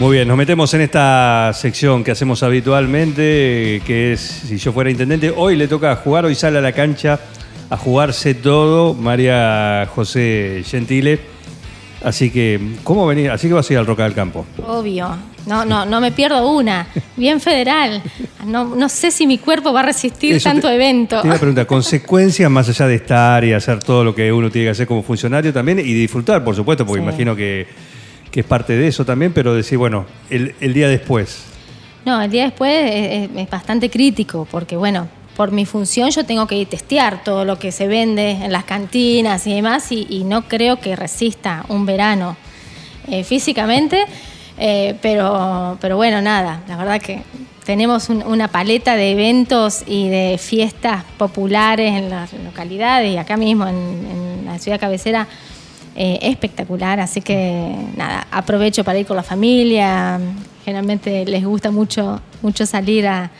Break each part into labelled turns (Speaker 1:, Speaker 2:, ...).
Speaker 1: Muy bien, nos metemos en esta sección que hacemos habitualmente, que es Si yo fuera intendente. Hoy le toca jugar, hoy sale a la cancha a jugarse todo María José Gentile. Así que, ¿cómo venir? Así que vas a ir al Roca del Campo.
Speaker 2: Obvio. No, no, no me pierdo una. Bien federal. No, no sé si mi cuerpo va a resistir
Speaker 1: Eso
Speaker 2: tanto
Speaker 1: te-
Speaker 2: evento.
Speaker 1: Te iba a preguntar, consecuencias más allá de estar y hacer todo lo que uno tiene que hacer como funcionario también y disfrutar, por supuesto, porque
Speaker 2: Sí.
Speaker 1: imagino que, que es parte de eso también, pero decir, bueno, el, día después.
Speaker 2: No, el día después es, bastante crítico porque, bueno, por mi función yo tengo que testear todo lo que se vende en las cantinas y demás y, no creo que resista un verano eh, físicamente, eh, pero, pero bueno, nada, la verdad que tenemos un- una paleta de eventos y de fiestas populares en las localidades y acá mismo en la ciudad cabecera eh, espectacular, así que nada, aprovecho para ir con la familia, generalmente les gusta mucho, mucho salir a,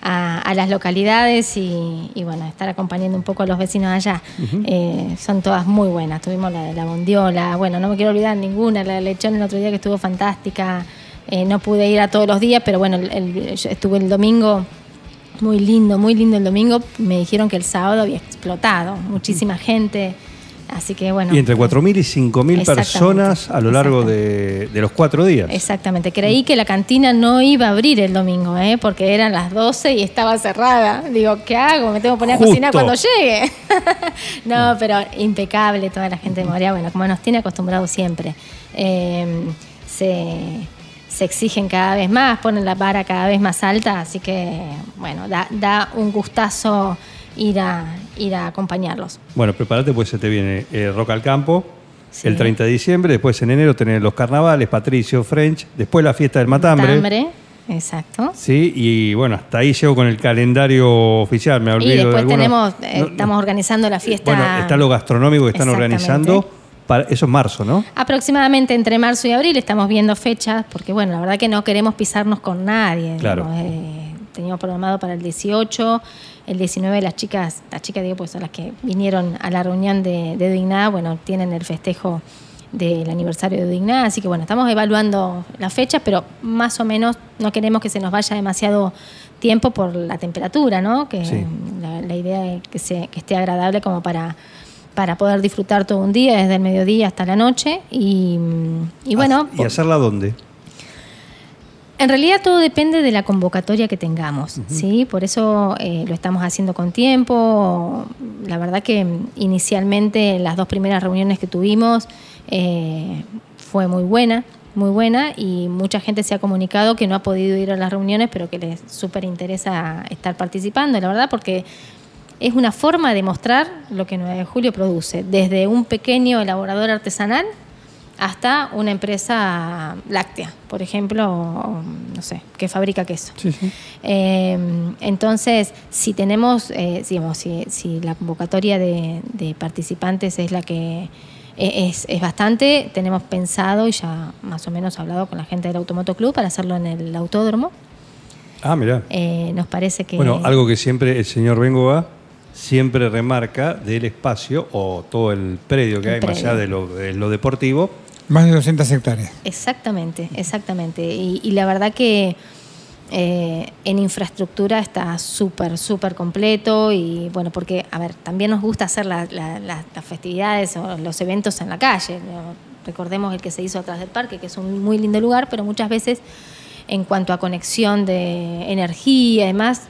Speaker 2: a- a las localidades y, y, bueno, estar acompañando un poco a los vecinos allá. Eh, son todas muy buenas, tuvimos la de la bondiola, bueno, no me quiero olvidar ninguna, la de lechón el otro día que estuvo fantástica, Eh, no pude ir a todos los días, pero bueno, el- estuve el domingo muy lindo, muy lindo el domingo. Me dijeron que el sábado había explotado, muchísima gente. Así que bueno.
Speaker 1: y entre 4.000 y 5.000
Speaker 2: Exactamente,
Speaker 1: personas a lo largo de, de los cuatro días.
Speaker 2: Exactamente. Creí que la cantina no iba a abrir el domingo, ¿eh? porque eran las 12 y estaba cerrada. Digo, ¿qué hago? Me tengo que poner a cocinar cuando llegue. no, pero impecable toda la gente de Moria. Bueno, como nos tiene acostumbrados siempre. Eh, se, se exigen cada vez más, ponen la vara cada vez más alta, así que, bueno, da, da un gustazo ir a, ir a acompañarlos.
Speaker 1: Bueno, prepárate, pues se te viene eh, Rock al Campo
Speaker 2: Sí.
Speaker 1: el 30 de diciembre, después en enero tenés los carnavales, Patricio, French, después la fiesta del Matambre.
Speaker 2: Tambre, exacto.
Speaker 1: Sí, y bueno, hasta ahí llego con el calendario oficial, me
Speaker 2: Y
Speaker 1: olvido de
Speaker 2: después tenemos, eh,
Speaker 1: No,
Speaker 2: estamos organizando la fiesta.
Speaker 1: Bueno, está lo gastronómico que están organizando. Para, eso es marzo, ¿no?
Speaker 2: Aproximadamente entre marzo y abril estamos viendo fechas, porque bueno, la verdad que no queremos pisarnos con nadie.
Speaker 1: Claro.
Speaker 2: digamos, eh, teníamos programado para el 18, el 19 las chicas, las chicas digo, pues son las que vinieron a la reunión de, de bueno, tienen el festejo del aniversario de Digná, así que bueno, estamos evaluando las fechas, pero más o menos no queremos que se nos vaya demasiado tiempo por la temperatura, ¿no? Que
Speaker 1: Sí.
Speaker 2: la, la idea es que, se, que esté agradable como para para poder disfrutar todo un día, desde el mediodía hasta la noche. Y, y bueno,
Speaker 1: ¿Y hacerla dónde?
Speaker 2: En realidad todo depende de la convocatoria que tengamos, ¿sí? Por eso eh, lo estamos haciendo con tiempo. La verdad que inicialmente las dos primeras reuniones que tuvimos eh, fue muy buena, muy buena y mucha gente se ha comunicado que no ha podido ir a las reuniones, pero que les súper interesa estar participando, la verdad, porque es una forma de mostrar lo que 9 de julio produce, desde un pequeño elaborador artesanal hasta una empresa láctea, por ejemplo, o, no sé, que fabrica queso.
Speaker 1: Sí, sí.
Speaker 2: Eh, entonces, si tenemos, eh, digamos, si, si la convocatoria de, de participantes es la que e- es, es bastante, tenemos pensado y ya más o menos hablado con la gente del Automoto Club para hacerlo en el autódromo.
Speaker 1: Ah, mirá.
Speaker 2: Eh, nos parece que...
Speaker 1: Bueno, algo que siempre el señor Bengoa siempre remarca del espacio o todo el predio que
Speaker 2: El
Speaker 1: hay más allá de lo, de lo deportivo.
Speaker 3: Más de 200 hectáreas.
Speaker 2: Exactamente, exactamente. Y, y la verdad que eh, en infraestructura está súper, súper completo y bueno, porque, a ver, también nos gusta hacer la- la- la- las festividades o los eventos en la calle. ¿no? Recordemos el que se hizo atrás del parque, que es un muy lindo lugar, pero muchas veces en cuanto a conexión de energía y demás,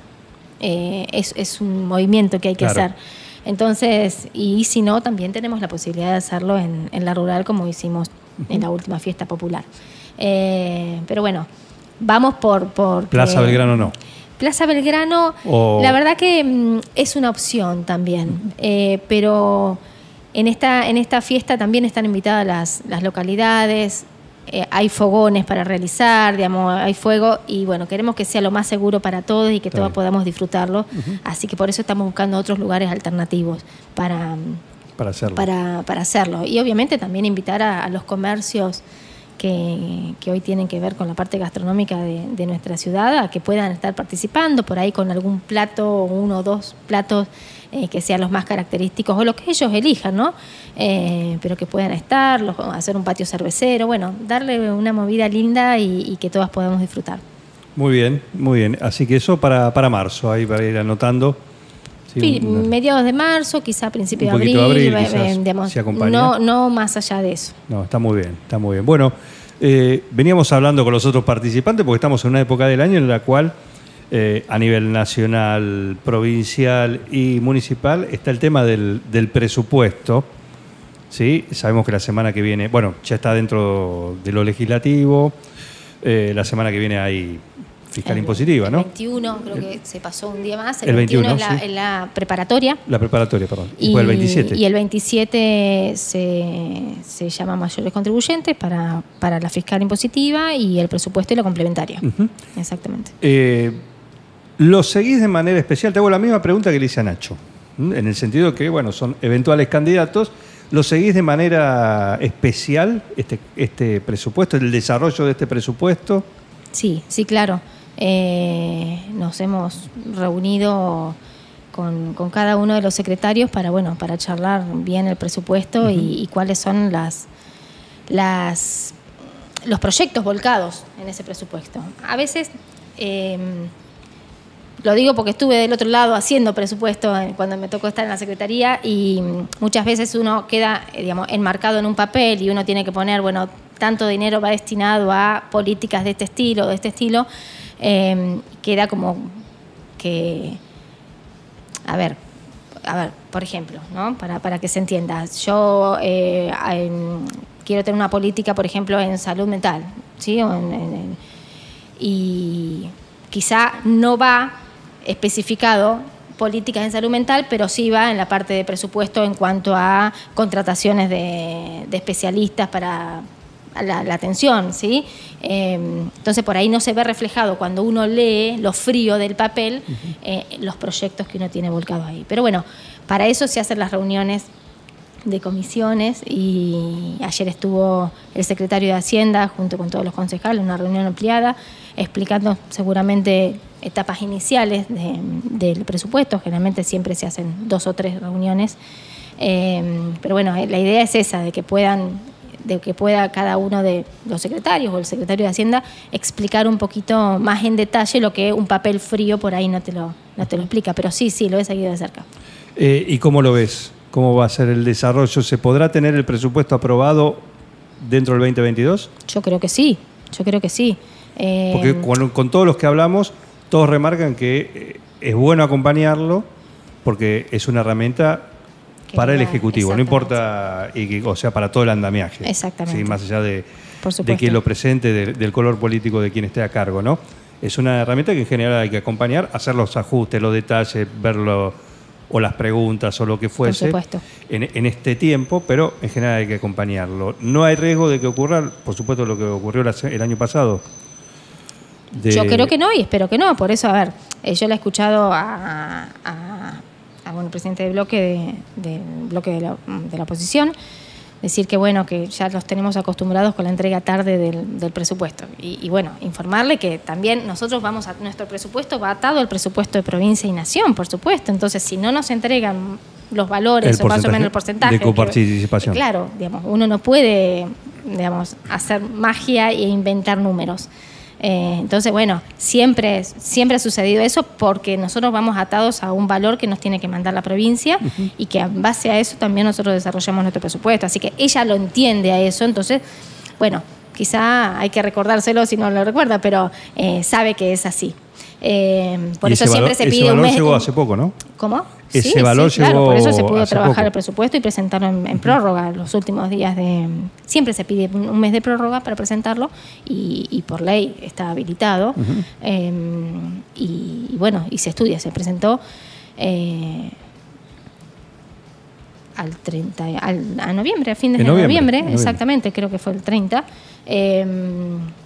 Speaker 2: eh, es, es un movimiento que hay que
Speaker 1: Claro.
Speaker 2: hacer. Entonces, y si no, también tenemos la posibilidad de hacerlo en, en la rural como hicimos en la última fiesta popular. Eh, pero bueno, vamos por... por
Speaker 1: Plaza Belgrano no.
Speaker 2: Plaza Belgrano, la verdad que mm, es una opción también, eh, pero en esta, en esta fiesta también están invitadas las, las localidades, eh, hay fogones para realizar, digamos, hay fuego y bueno, queremos que sea lo más seguro para todos y que todos podamos disfrutarlo, así que por eso estamos buscando otros lugares alternativos para, mm,
Speaker 1: Para hacerlo.
Speaker 2: para, para hacerlo. Y obviamente también invitar a, a los comercios que, que hoy tienen que ver con la parte gastronómica de, de nuestra ciudad a que puedan estar participando por ahí con algún plato, uno o dos platos eh, que sean los más característicos o lo que ellos elijan, ¿no? Eh, pero que puedan estar, los- hacer un patio cervecero, bueno, darle una movida linda y, y que todas podamos disfrutar.
Speaker 1: Muy bien, muy bien. Así que eso para, para marzo, ahí para ir anotando. Sí, una-
Speaker 2: mediados de marzo, quizá principio
Speaker 1: Un
Speaker 2: de abril,
Speaker 1: abril, quizás,
Speaker 2: digamos,
Speaker 1: si acompaña.
Speaker 2: no, no más allá de eso.
Speaker 1: No, está muy bien, está muy bien. Bueno, eh, veníamos hablando con los otros participantes porque estamos en una época del año en la cual eh, a nivel nacional, provincial y municipal está el tema del, del presupuesto. ¿sí? Sabemos que la semana que viene, bueno, ya está dentro de lo legislativo, eh, la semana que viene hay fiscal
Speaker 2: El-
Speaker 1: impositiva,
Speaker 2: el
Speaker 1: ¿no?
Speaker 2: 21, creo que se pasó un día más. El,
Speaker 1: El
Speaker 2: 21,
Speaker 1: 21,
Speaker 2: es, la,
Speaker 1: sí.
Speaker 2: es la preparatoria.
Speaker 1: La preparatoria, perdón. Y, fue el 27.
Speaker 2: y el 27 se, se llama mayores contribuyentes para, para la fiscal impositiva y el presupuesto y la complementaria. Exactamente.
Speaker 1: Eh, ¿Lo seguís de manera especial? Te hago la misma pregunta que le hice a Nacho. En el sentido que, bueno, son eventuales candidatos. ¿Lo seguís de manera especial este, este presupuesto, el desarrollo de este presupuesto?
Speaker 2: Sí, sí, claro. Eh, nos hemos reunido con, con cada uno de los secretarios para, bueno, para charlar bien el presupuesto y, y cuáles son las, las, los proyectos volcados en ese presupuesto. A veces, eh, lo digo porque estuve del otro lado haciendo presupuesto eh, cuando me tocó estar en la secretaría y mm, muchas veces uno queda, eh, digamos, enmarcado en un papel y uno tiene que poner, bueno, tanto dinero va destinado a políticas de este estilo, de este estilo, eh, queda como que, a ver, a ver, por ejemplo, ¿no? para, para que se entienda, yo eh, quiero tener una política, por ejemplo, en salud mental, ¿sí? Y quizá no va especificado políticas en salud mental, pero sí va en la parte de presupuesto en cuanto a contrataciones de especialistas para la, la atención, ¿sí? Eh, entonces por ahí no se ve reflejado cuando uno lee lo frío del papel eh, los proyectos que uno tiene volcados ahí. Pero bueno, para eso se hacen las reuniones de comisiones y ayer estuvo el secretario de Hacienda junto con todos los concejales, una reunión ampliada, explicando seguramente etapas iniciales de- del presupuesto, generalmente siempre se hacen dos o tres reuniones, Eh, pero bueno, la idea es esa, de que puedan de que pueda cada uno de los secretarios o el secretario de Hacienda explicar un poquito más en detalle lo que un papel frío por ahí no te lo, no te lo explica, pero sí, sí, lo he seguido de cerca.
Speaker 1: Eh, ¿Y cómo lo ves? ¿Cómo va a ser el desarrollo? ¿Se podrá tener el presupuesto aprobado dentro del 2022?
Speaker 2: Yo creo que sí, yo creo que sí. Eh,
Speaker 1: Porque con, con todos los que hablamos, todos remarcan que eh, es bueno acompañarlo porque es una herramienta para el Ejecutivo, no importa, y o sea, para todo el andamiaje.
Speaker 2: Exactamente.
Speaker 1: Sí, más allá de,
Speaker 2: Por
Speaker 1: de quien lo presente, de- del color político de quien esté a cargo, ¿no? Es una herramienta que en general hay que acompañar, hacer los ajustes, los detalles, verlo o las preguntas o lo que fuese
Speaker 2: supuesto.
Speaker 1: en, en este tiempo, pero en general hay que acompañarlo. No hay riesgo de que ocurra, por supuesto, lo que ocurrió la el año pasado. De-
Speaker 2: Yo creo que no y espero que no. Por eso, a ver, eh, yo le he escuchado a, a- a, bueno, el presidente del bloque, de, del bloque de la, de la oposición decir que bueno, que ya los tenemos acostumbrados con la entrega tarde del, del presupuesto. Y, y bueno, informarle que también nosotros vamos a, nuestro presupuesto va atado al presupuesto de provincia y nación, por supuesto. Entonces, si no nos entregan los valores
Speaker 1: El
Speaker 2: o más o menos el porcentaje.
Speaker 1: de coparticipación.
Speaker 2: que- claro, digamos, uno no puede, digamos, hacer magia e inventar números. Eh, entonces, bueno, siempre, siempre ha sucedido eso porque nosotros vamos atados a un valor que nos tiene que mandar la provincia y que en base a eso también nosotros desarrollamos nuestro presupuesto. Así que ella lo entiende a eso, entonces, bueno, quizá hay que recordárselo si no lo recuerda, pero eh, sabe que es así. Eh, por eso siempre
Speaker 1: valor-
Speaker 2: se
Speaker 1: ese
Speaker 2: pide un mes.
Speaker 1: llegó hace poco, ¿no?
Speaker 2: ¿Cómo?
Speaker 1: Ese valor
Speaker 2: claro,
Speaker 1: llegó
Speaker 2: por eso se pudo trabajar
Speaker 1: poco.
Speaker 2: el presupuesto y presentarlo en, en prórroga los últimos días de... Siempre se pide un, mes de prórroga para presentarlo y, y por ley está habilitado. Eh, y, y bueno, y se estudia, se presentó eh, al 30, al, a noviembre, a fines de
Speaker 1: noviembre,
Speaker 2: noviembre,
Speaker 1: en noviembre.
Speaker 2: exactamente, creo que fue el 30. Eh,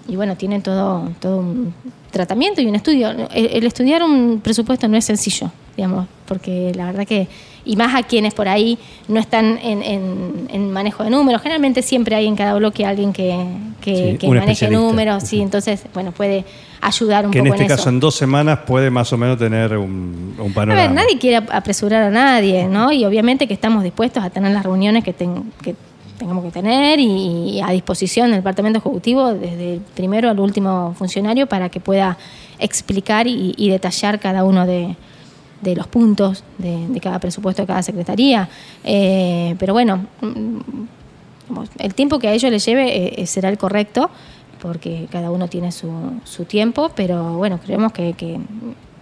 Speaker 2: y bueno, tiene todo, todo un tratamiento y un estudio. El, el estudiar un presupuesto no es sencillo, digamos, porque la verdad que, y más a quienes por ahí no están en, en- en manejo de números, generalmente siempre hay en cada bloque alguien que, que,
Speaker 1: Sí,
Speaker 2: que maneje números, sí, entonces, bueno, puede ayudar un
Speaker 1: Que en
Speaker 2: poco
Speaker 1: este
Speaker 2: en
Speaker 1: caso
Speaker 2: eso.
Speaker 1: en dos semanas puede más o menos tener un, un
Speaker 2: A
Speaker 1: panorama.
Speaker 2: ver, nadie quiere ap- apresurar a nadie, ¿no? Y obviamente que estamos dispuestos a tener las reuniones que, ten- que tengamos que tener y, a disposición del Departamento Ejecutivo, desde el primero al último funcionario, para que pueda explicar y, y detallar cada uno de, de los puntos de, cada presupuesto de cada secretaría. Eh, pero bueno, mm, el tiempo que a ellos les lleve eh, eh, será el correcto, porque cada uno tiene su, su tiempo, pero bueno, creemos que, que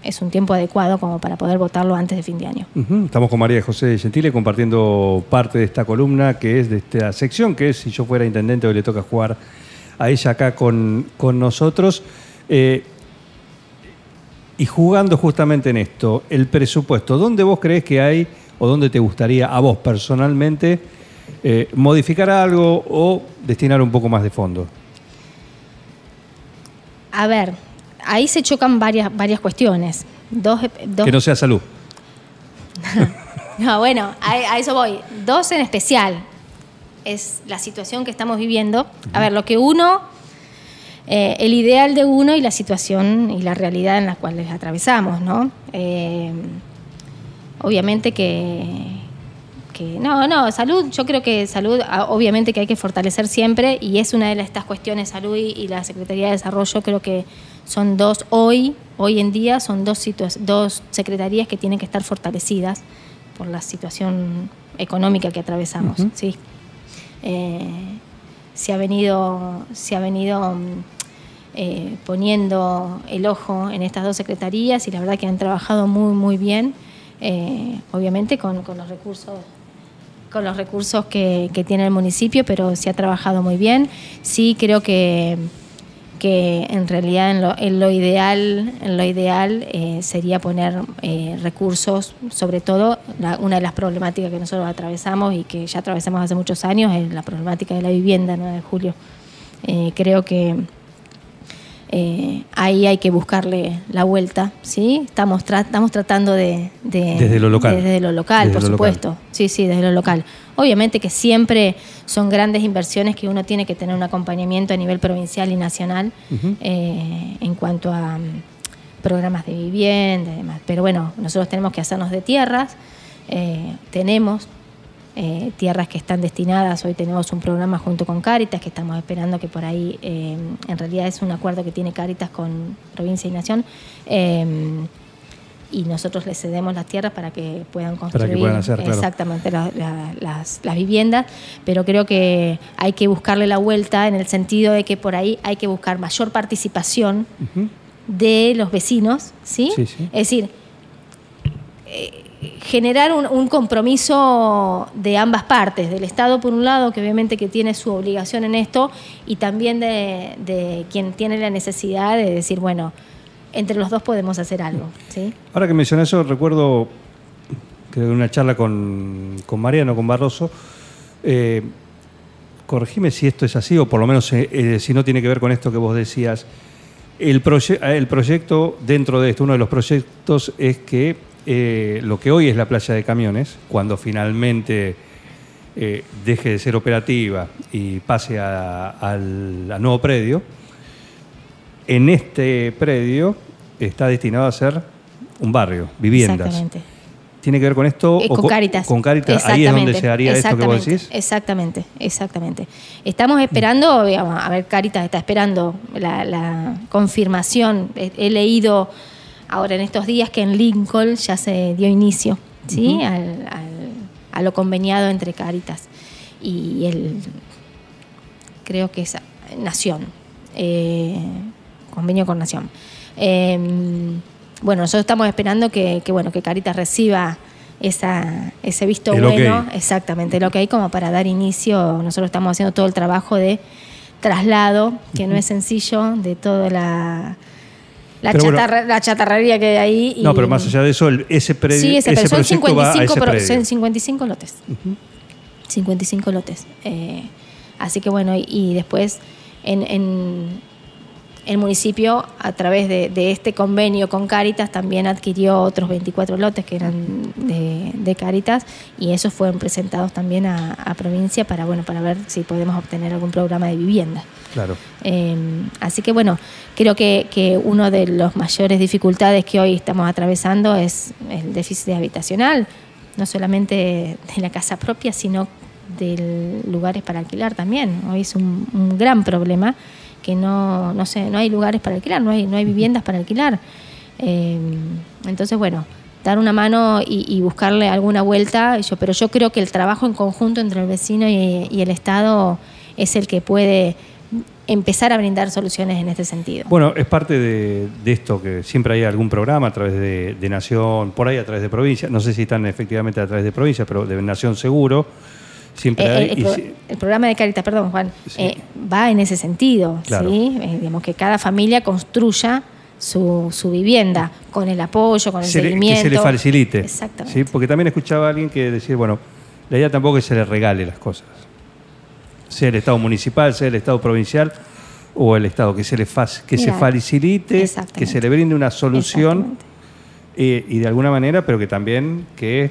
Speaker 2: es un tiempo adecuado como para poder votarlo antes de fin de año.
Speaker 1: Estamos con María José Gentile compartiendo parte de esta columna que es de esta sección, que es si yo fuera intendente hoy le toca jugar a ella acá con, con nosotros. Y jugando justamente en esto, el presupuesto, ¿dónde vos crees que hay o dónde te gustaría a vos personalmente eh, modificar algo o destinar un poco más de fondo?
Speaker 2: A ver, ahí se chocan varias, varias cuestiones. Dos, dos-
Speaker 1: Que no sea salud.
Speaker 2: No, bueno, a, a eso voy. Dos en especial. Es la situación que estamos viviendo. A ver, lo que uno, eh, el ideal de uno y la situación y la realidad en la cual les atravesamos, ¿no? Eh, obviamente que, que- No, no, salud, yo creo que salud, ah, obviamente que hay que fortalecer siempre y es una de estas cuestiones, salud y, y la Secretaría de Desarrollo, creo que son dos, hoy, hoy en día, son dos, dos secretarías que tienen que estar fortalecidas por la situación económica que atravesamos, ¿sí? Eh, se ha venido, se ha venido mm, eh, poniendo el ojo en estas dos secretarías y la verdad que han trabajado muy, muy bien, eh, obviamente con, los recursos con los recursos que, tiene el municipio, pero se ha trabajado muy bien. Sí, creo que, que en realidad en lo, en lo ideal, en lo ideal eh, sería poner recursos, sobre todo una de las problemáticas que nosotros atravesamos y que ya atravesamos hace muchos años es la problemática de la vivienda, 9 de julio. Creo que eh, ahí hay que buscarle la vuelta, ¿sí? Estamos, tra- estamos tratando de, de-
Speaker 1: Desde lo local.
Speaker 2: Desde lo local,
Speaker 1: Desde
Speaker 2: por
Speaker 1: lo local.
Speaker 2: supuesto. Sí, sí, desde lo local. Obviamente que siempre son grandes inversiones que uno tiene que tener un acompañamiento a nivel provincial y nacional eh, en cuanto a mm, programas de vivienda y demás. Pero bueno, nosotros tenemos que hacernos de tierras, eh, tenemos eh, tierras que están destinadas, hoy tenemos un programa junto con Cáritas que estamos esperando que por ahí, eh, en realidad es un acuerdo que tiene Cáritas con provincia y nación. eh, y nosotros les cedemos las tierras para que puedan construir
Speaker 1: puedan hacer, claro.
Speaker 2: exactamente la- la- las, las viviendas, pero creo que hay que buscarle la vuelta en el sentido de que por ahí hay que buscar mayor participación de los vecinos, ¿sí?
Speaker 1: Sí, sí.
Speaker 2: Es decir, generar un, compromiso de ambas partes, del Estado por un lado, que obviamente que tiene su obligación en esto, y también de, quien tiene la necesidad de decir, bueno, entre los dos podemos hacer algo, ¿sí?
Speaker 1: Ahora que mencionas eso, recuerdo que en una charla con, con Mariano, con Barroso, eh, corregime si esto es así, o por lo menos eh, eh, si no tiene que ver con esto que vos decías. El, el proyecto, dentro de esto, uno de los proyectos es que eh, lo que hoy es la playa de camiones, cuando finalmente eh, deje de ser operativa y pase a- al, al nuevo predio, en este predio está destinado a ser un barrio, viviendas.
Speaker 2: Exactamente.
Speaker 1: ¿Tiene que ver con esto?
Speaker 2: Eh,
Speaker 1: o
Speaker 2: con Cáritas.
Speaker 1: Con Cáritas, ahí es donde se haría esto que vos decís.
Speaker 2: Exactamente, exactamente. Estamos esperando, digamos, a ver, Cáritas está esperando la, la confirmación. He, he leído ahora en estos días que en Lincoln ya se dio inicio, ¿sí? Al- al- a lo conveniado entre Cáritas y el, creo que es Nación, eh, convenio con Nación. Eh, bueno, nosotros estamos esperando que, que, bueno, que Caritas reciba esa, ese visto
Speaker 1: El
Speaker 2: bueno, exactamente, lo que hay como para dar inicio. Nosotros estamos haciendo todo el trabajo de traslado, que no es sencillo, de toda la, la,
Speaker 1: bueno.
Speaker 2: chatarra- la chatarrería que hay ahí. y-
Speaker 1: No, pero más allá de eso, el- ese predio,
Speaker 2: Sí, ese, son
Speaker 1: proyecto va a
Speaker 2: 55,
Speaker 1: ese
Speaker 2: pro-
Speaker 1: predio.
Speaker 2: son 55 lotes. 55 lotes. Eh, así que bueno, y, y después en, en- el municipio, a través de, de este convenio con Caritas, también adquirió otros 24 lotes que eran de, de Caritas y esos fueron presentados también a, a provincia para, bueno, para ver si podemos obtener algún programa de vivienda.
Speaker 1: Claro.
Speaker 2: Eh, así que bueno, creo que, que una de las mayores dificultades que hoy estamos atravesando es el déficit habitacional, no solamente de la casa propia, sino de lugares para alquilar también. Hoy es un, un gran problema que no, no, sé, no hay lugares para alquilar, no hay, no hay viviendas para alquilar. Eh, entonces, bueno, dar una mano y, y buscarle alguna vuelta, yo, pero yo creo que el trabajo en conjunto entre el vecino y, y el Estado es el que puede empezar a brindar soluciones en este sentido.
Speaker 1: Bueno, es parte de, de esto que siempre hay algún programa a través de, de Nación, por ahí a través de provincia, no sé si están efectivamente a través de provincia, pero de Nación seguro, siempre
Speaker 2: Eh,
Speaker 1: hay.
Speaker 2: el,
Speaker 1: y
Speaker 2: pro-
Speaker 1: si-
Speaker 2: el programa de Caritas, perdón Juan,
Speaker 1: Sí.
Speaker 2: eh, va en ese sentido,
Speaker 1: Claro.
Speaker 2: ¿sí? Eh, digamos que cada familia construya su, su vivienda con el apoyo, con el
Speaker 1: se le- que
Speaker 2: seguimiento.
Speaker 1: se le facilite.
Speaker 2: Exactamente.
Speaker 1: ¿sí? Porque también escuchaba a alguien que decía, bueno, la idea tampoco es que se le regale las cosas. Sea el Estado municipal, sea el Estado provincial o el Estado, que se le que se facilite, que se le brinde una solución y de alguna manera, pero que también que...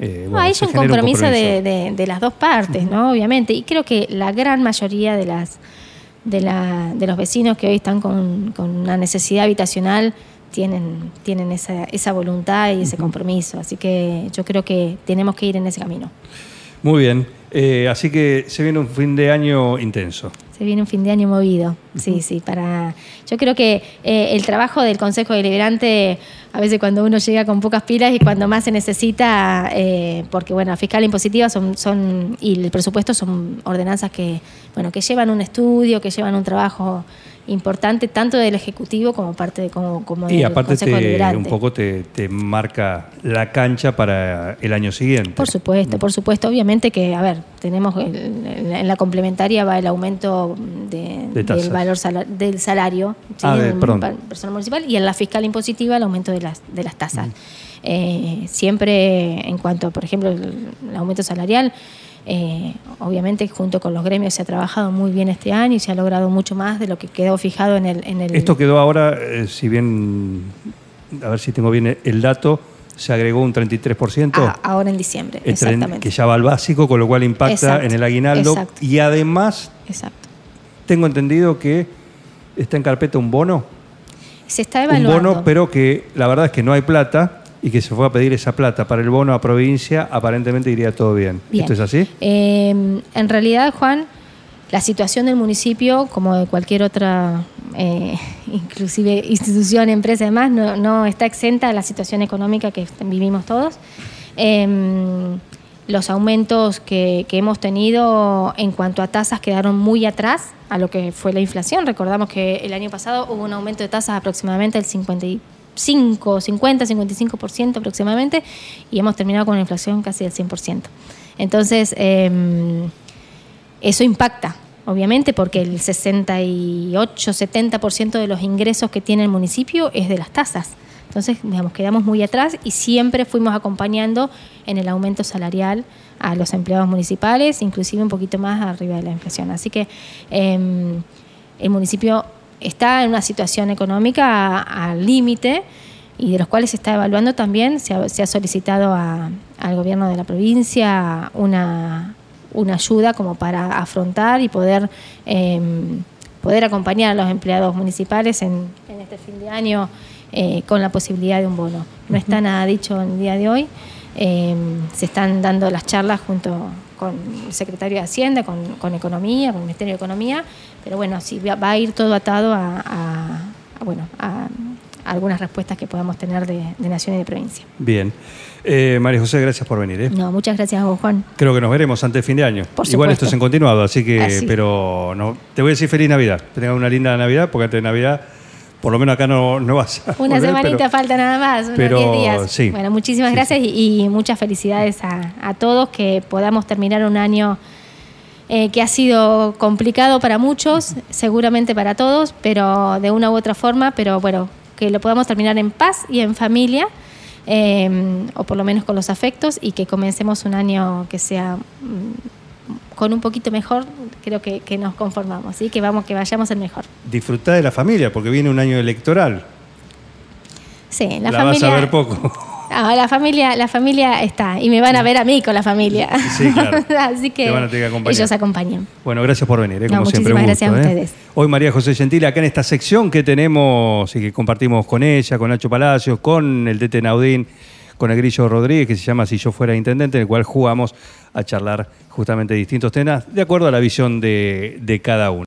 Speaker 1: eh,
Speaker 2: No,
Speaker 1: bueno,
Speaker 2: hay un
Speaker 1: genere
Speaker 2: compromiso de,
Speaker 1: compromiso.
Speaker 2: de- de las dos partes, ¿no? Obviamente. Y creo que la gran mayoría de las de, la, de los vecinos que hoy están con, con una necesidad habitacional tienen, tienen esa, esa voluntad y ese compromiso. Así que yo creo que tenemos que ir en ese camino.
Speaker 1: Muy bien. Eh, así que se viene un fin de año intenso.
Speaker 2: Se viene un fin de año movido, sí, sí, para... Yo creo que eh, el trabajo del Consejo Deliberante, a veces cuando uno llega con pocas pilas y cuando más se necesita, eh, porque bueno, fiscal impositiva son, son, y el presupuesto son ordenanzas que, bueno, que llevan un estudio, que llevan un trabajo importante, tanto del Ejecutivo como parte de, como, como
Speaker 1: Y
Speaker 2: del
Speaker 1: aparte
Speaker 2: Consejo
Speaker 1: te, un poco te, te marca la cancha para el año siguiente.
Speaker 2: Por supuesto, por supuesto. Obviamente que, a ver, tenemos el- en la complementaria va el aumento de- del valor del salario ¿sí?
Speaker 1: Ah, de-
Speaker 2: pa- personal municipal y en la fiscal impositiva el aumento de las, de las tasas. Eh, siempre en cuanto, por ejemplo, el, el aumento salarial, eh, obviamente junto con los gremios se ha trabajado muy bien este año y se ha logrado mucho más de lo que quedó fijado en el... En el
Speaker 1: Esto quedó ahora, eh, si bien, a ver si tengo bien el dato, se agregó un 33%.
Speaker 2: Ah, ahora en diciembre, exactamente.
Speaker 1: que ya va al básico, con lo cual impacta
Speaker 2: Exacto,
Speaker 1: en el aguinaldo.
Speaker 2: exacto.
Speaker 1: Y además,
Speaker 2: Exacto.
Speaker 1: tengo entendido que está en carpeta un bono.
Speaker 2: Se está
Speaker 1: Un
Speaker 2: evaluando.
Speaker 1: bono, pero que la verdad es que no hay plata y que se fue a pedir esa plata para el bono a provincia, aparentemente iría todo bien.
Speaker 2: Bien.
Speaker 1: ¿Esto es así?
Speaker 2: Eh, en realidad, Juan, la situación del municipio, como de cualquier otra, eh, inclusive institución, empresa y demás, no, no está exenta de la situación económica que vivimos todos. Eh, los aumentos que, que hemos tenido en cuanto a tasas quedaron muy atrás a lo que fue la inflación. Recordamos que el año pasado hubo un aumento de tasas aproximadamente del 55, 50, 55% aproximadamente y hemos terminado con una inflación casi del 100%. Entonces, eh, eso impacta, obviamente, porque el 68, 70% de los ingresos que tiene el municipio es de las tasas. Entonces, digamos, quedamos muy atrás y siempre fuimos acompañando en el aumento salarial a los empleados municipales, inclusive un poquito más arriba de la inflación. Así que eh, el municipio está en una situación económica al límite y de los cuales se está evaluando también, se ha, se ha solicitado a- al gobierno de la provincia una, una ayuda como para afrontar y poder, eh, poder acompañar a los empleados municipales en, en este fin de año eh, con la posibilidad de un bono. No está nada dicho en el día de hoy. Eh, se están dando las charlas junto con el secretario de Hacienda, con, con Economía, con el Ministerio de Economía, pero bueno, sí va va a ir todo atado a, a- a, bueno, a, algunas respuestas que podamos tener de, de Nación y de provincia.
Speaker 1: Bien. Eh, María José, gracias por venir. ¿eh?
Speaker 2: No, muchas gracias a vos, Juan.
Speaker 1: Creo que nos veremos antes de fin de año.
Speaker 2: Por
Speaker 1: Igual esto es en continuado, así que,
Speaker 2: Así.
Speaker 1: pero no, te voy a decir feliz Navidad. Que tengas una linda Navidad, porque antes de Navidad por lo menos acá no, no vas a
Speaker 2: Una
Speaker 1: volver,
Speaker 2: semanita
Speaker 1: pero-
Speaker 2: falta nada más, unos
Speaker 1: pero
Speaker 2: 10 días.
Speaker 1: sí.
Speaker 2: Bueno, muchísimas
Speaker 1: Sí,
Speaker 2: gracias Y, y muchas felicidades a, a todos que podamos terminar un año eh, que ha sido complicado para muchos, seguramente para todos, pero de una u otra forma, pero bueno, que lo podamos terminar en paz y en familia, eh, o por lo menos con los afectos, y que comencemos un año que sea mm, con un poquito mejor, creo que, que nos conformamos, ¿sí? que vamos, que vayamos el mejor.
Speaker 1: Disfrutá de la familia, porque viene un año electoral.
Speaker 2: Sí, la,
Speaker 1: La,
Speaker 2: familia.
Speaker 1: vas a ver poco.
Speaker 2: Ah, la familia, la familia está y me van a ver a mí con la familia.
Speaker 1: Sí, claro.
Speaker 2: Así que,
Speaker 1: van a tener que acompañar.
Speaker 2: ellos acompañan.
Speaker 1: Bueno, gracias por venir, ¿eh?
Speaker 2: No,
Speaker 1: como siempre.
Speaker 2: muchísimas
Speaker 1: gusto,
Speaker 2: gracias a
Speaker 1: ¿eh?
Speaker 2: ustedes.
Speaker 1: Hoy María José Gentile, acá en esta sección que tenemos y que compartimos con ella, con Nacho Palacios, con el Tete Naudín, con el Grillo Rodríguez, que se llama Si yo fuera intendente, en el cual jugamos a charlar justamente distintos temas de acuerdo a la visión de, de cada uno.